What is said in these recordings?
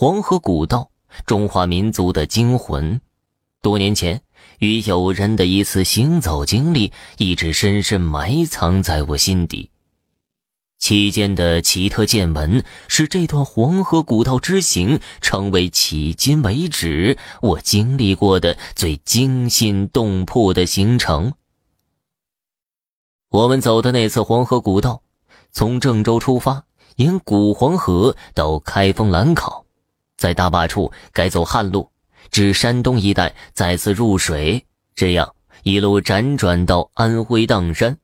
黄河古道，中华民族的精魂。多年前与友人的一次行走经历，一直深深埋藏在我心底。期间的奇特见闻，使这段黄河古道之行成为迄今为止我经历过的最惊心动魄的行程。我们走的那次黄河古道，从郑州出发，沿古黄河到开封兰考，在大坝处改走旱路，至山东一带再次入水，这样一路辗转到安徽砀山。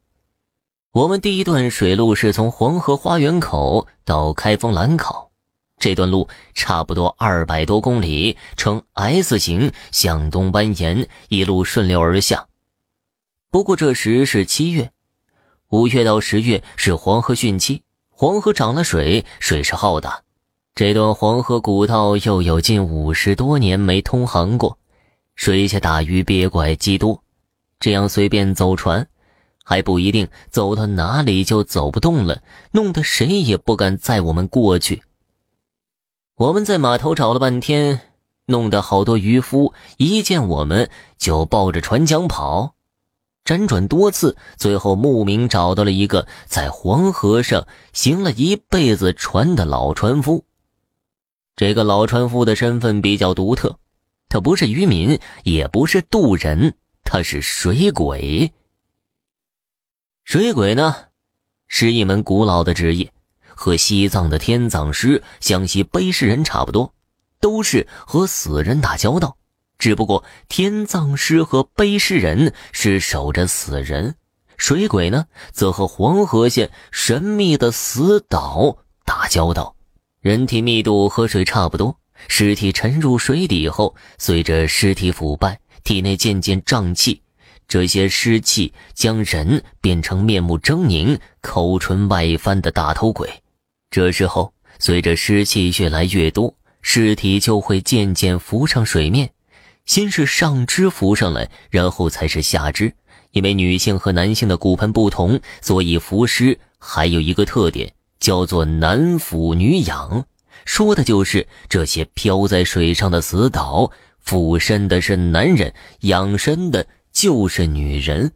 我们第一段水路是从黄河花园口到开封兰考，这段路差不多二百多公里，呈 S 型向东蜿蜒，一路顺流而下。不过这时是七月，五月到十月是黄河汛期，黄河涨了水，水势浩大。这段黄河古道又有近五十多年没通航过，水下打鱼鳖怪极多，这样随便走船。还不一定走到哪里就走不动了，弄得谁也不敢载我们过去。我们在码头找了半天，弄得好多渔夫一见我们就抱着船桨跑。辗转多次，最后慕名找到了一个在黄河上行了一辈子船的老船夫。这个老船夫的身份比较独特，他不是渔民，也不是渡人，他是水鬼。水鬼呢，是一门古老的职业，和西藏的天葬师、湘西背尸人差不多，都是和死人打交道。只不过天葬师和背尸人是守着死人，水鬼呢，则和黄河县神秘的死岛打交道。人体密度和水差不多，尸体沉入水底后，随着尸体腐败，体内渐渐胀气。这些湿气将人变成面目狰狞、口唇外翻的大头鬼。这时候，随着湿气越来越多，尸体就会渐渐浮上水面。先是上肢浮上来，然后才是下肢。因为女性和男性的骨盆不同，所以浮尸还有一个特点，叫做男俯女仰，说的就是这些漂在水上的死岛，俯身的是男人，仰身的。就是女人，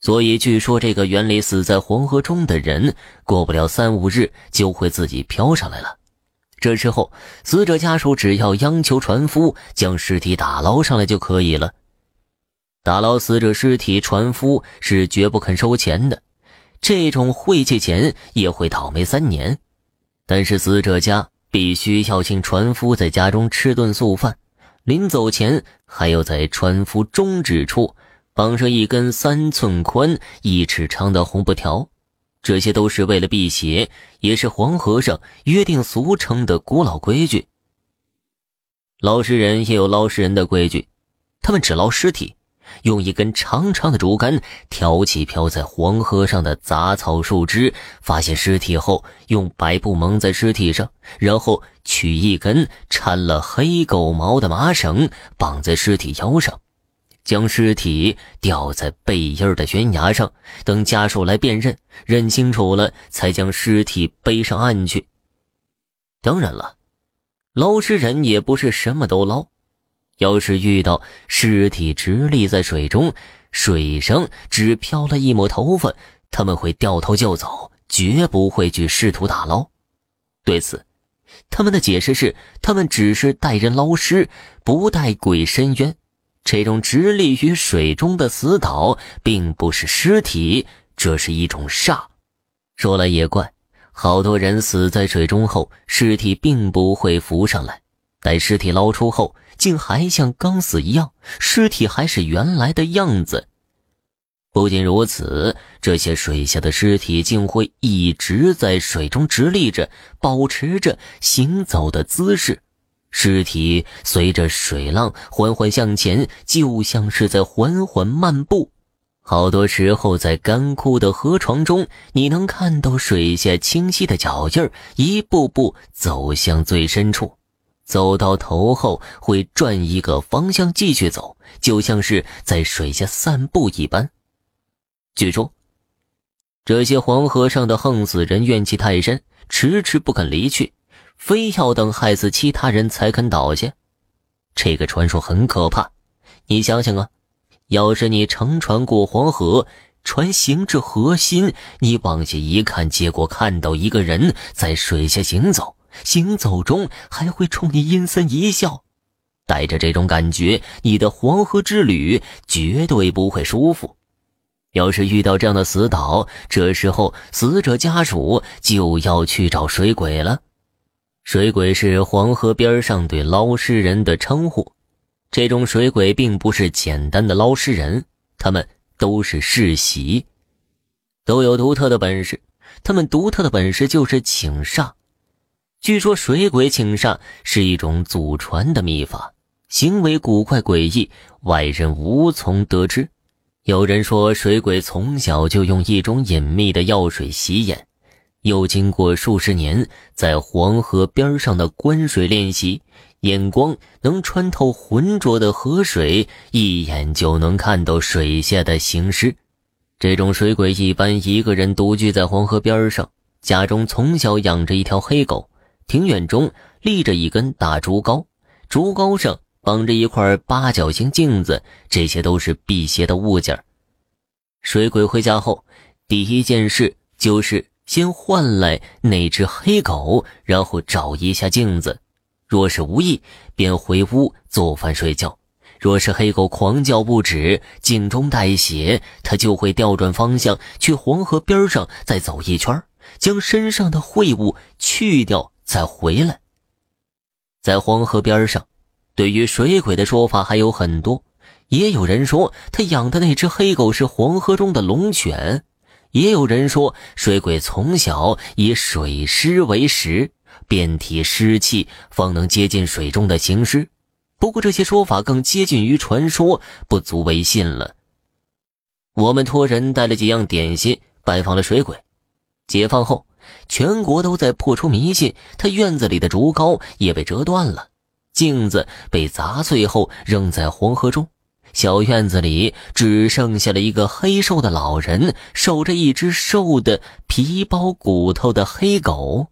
所以据说这个园里死在黄河中的人，过不了三五日就会自己飘上来了。这时候，死者家属只要央求船夫将尸体打捞上来就可以了。打捞死者尸体，船夫是绝不肯收钱的，这种晦气钱也会倒霉三年。但是死者家必须要请船夫在家中吃顿素饭。临走前，还要在船夫中指处绑上一根三寸宽、一尺长的红布条，这些都是为了辟邪，也是黄河上约定俗成的古老规矩。捞尸人也有捞尸人的规矩，他们只捞尸体。用一根长长的竹竿挑起飘在黄河上的杂草树枝，发现尸体后，用白布蒙在尸体上，然后取一根缠了黑狗毛的麻绳绑在尸体腰上，将尸体吊在背阴的悬崖上，等家属来辨认，认清楚了，才将尸体背上岸去。当然了，捞尸人也不是什么都捞。要是遇到尸体直立在水中，水上只飘了一抹头发，他们会掉头就走，绝不会去试图打捞。对此，他们的解释是：他们只是带人捞尸，不带鬼伸冤。这种直立于水中的死岛，并不是尸体，这是一种煞。说来也怪，好多人死在水中后，尸体并不会浮上来。待尸体捞出后，竟还像刚死一样，尸体还是原来的样子。不仅如此，这些水下的尸体竟会一直在水中直立着，保持着行走的姿势。尸体随着水浪缓缓向前，就像是在缓缓漫步。好多时候，在干枯的河床中，你能看到水下清晰的脚印，一步步走向最深处。走到头后会转一个方向继续走，就像是在水下散步一般。据说，这些黄河上的横死人怨气太深，迟迟不肯离去，非要等害死其他人才肯倒下。这个传说很可怕。你想想啊，要是你乘船过黄河，船行至河心，你往下一看，结果看到一个人在水下行走，行走中还会冲你阴森一笑。带着这种感觉，你的黄河之旅绝对不会舒服。要是遇到这样的死岛，这时候死者家属就要去找水鬼了。水鬼是黄河边上对捞尸人的称呼。这种水鬼并不是简单的捞尸人，他们都是世袭，都有独特的本事。他们独特的本事就是请煞。据说水鬼请煞是一种祖传的秘法。行为古怪诡异，外人无从得知。有人说，水鬼从小就用一种隐秘的药水洗眼，又经过数十年在黄河边上的观水练习，眼光能穿透浑浊的河水，一眼就能看到水下的行尸。这种水鬼一般一个人独居在黄河边上，家中从小养着一条黑狗，庭院中立着一根大竹篙，竹篙上。绑着一块八角形镜子，这些都是辟邪的物件。水鬼回家后，第一件事就是先唤来那只黑狗，然后找一下镜子。若是无意，便回屋做饭睡觉。若是黑狗狂叫不止，镜中带血，他就会调转方向去黄河边上再走一圈，将身上的秽物去掉，再回来。在黄河边上。对于水鬼的说法还有很多，也有人说他养的那只黑狗是黄河中的龙犬，也有人说水鬼从小以水尸为食，遍体湿气，方能接近水中的行尸。不过这些说法更接近于传说，不足为信了。我们托人带了几样点心，拜访了水鬼。解放后，全国都在破除迷信，他院子里的竹篙也被折断了。镜子被砸碎后扔在黄河中，小院子里只剩下了一个黑瘦的老人，守着一只瘦的皮包骨头的黑狗。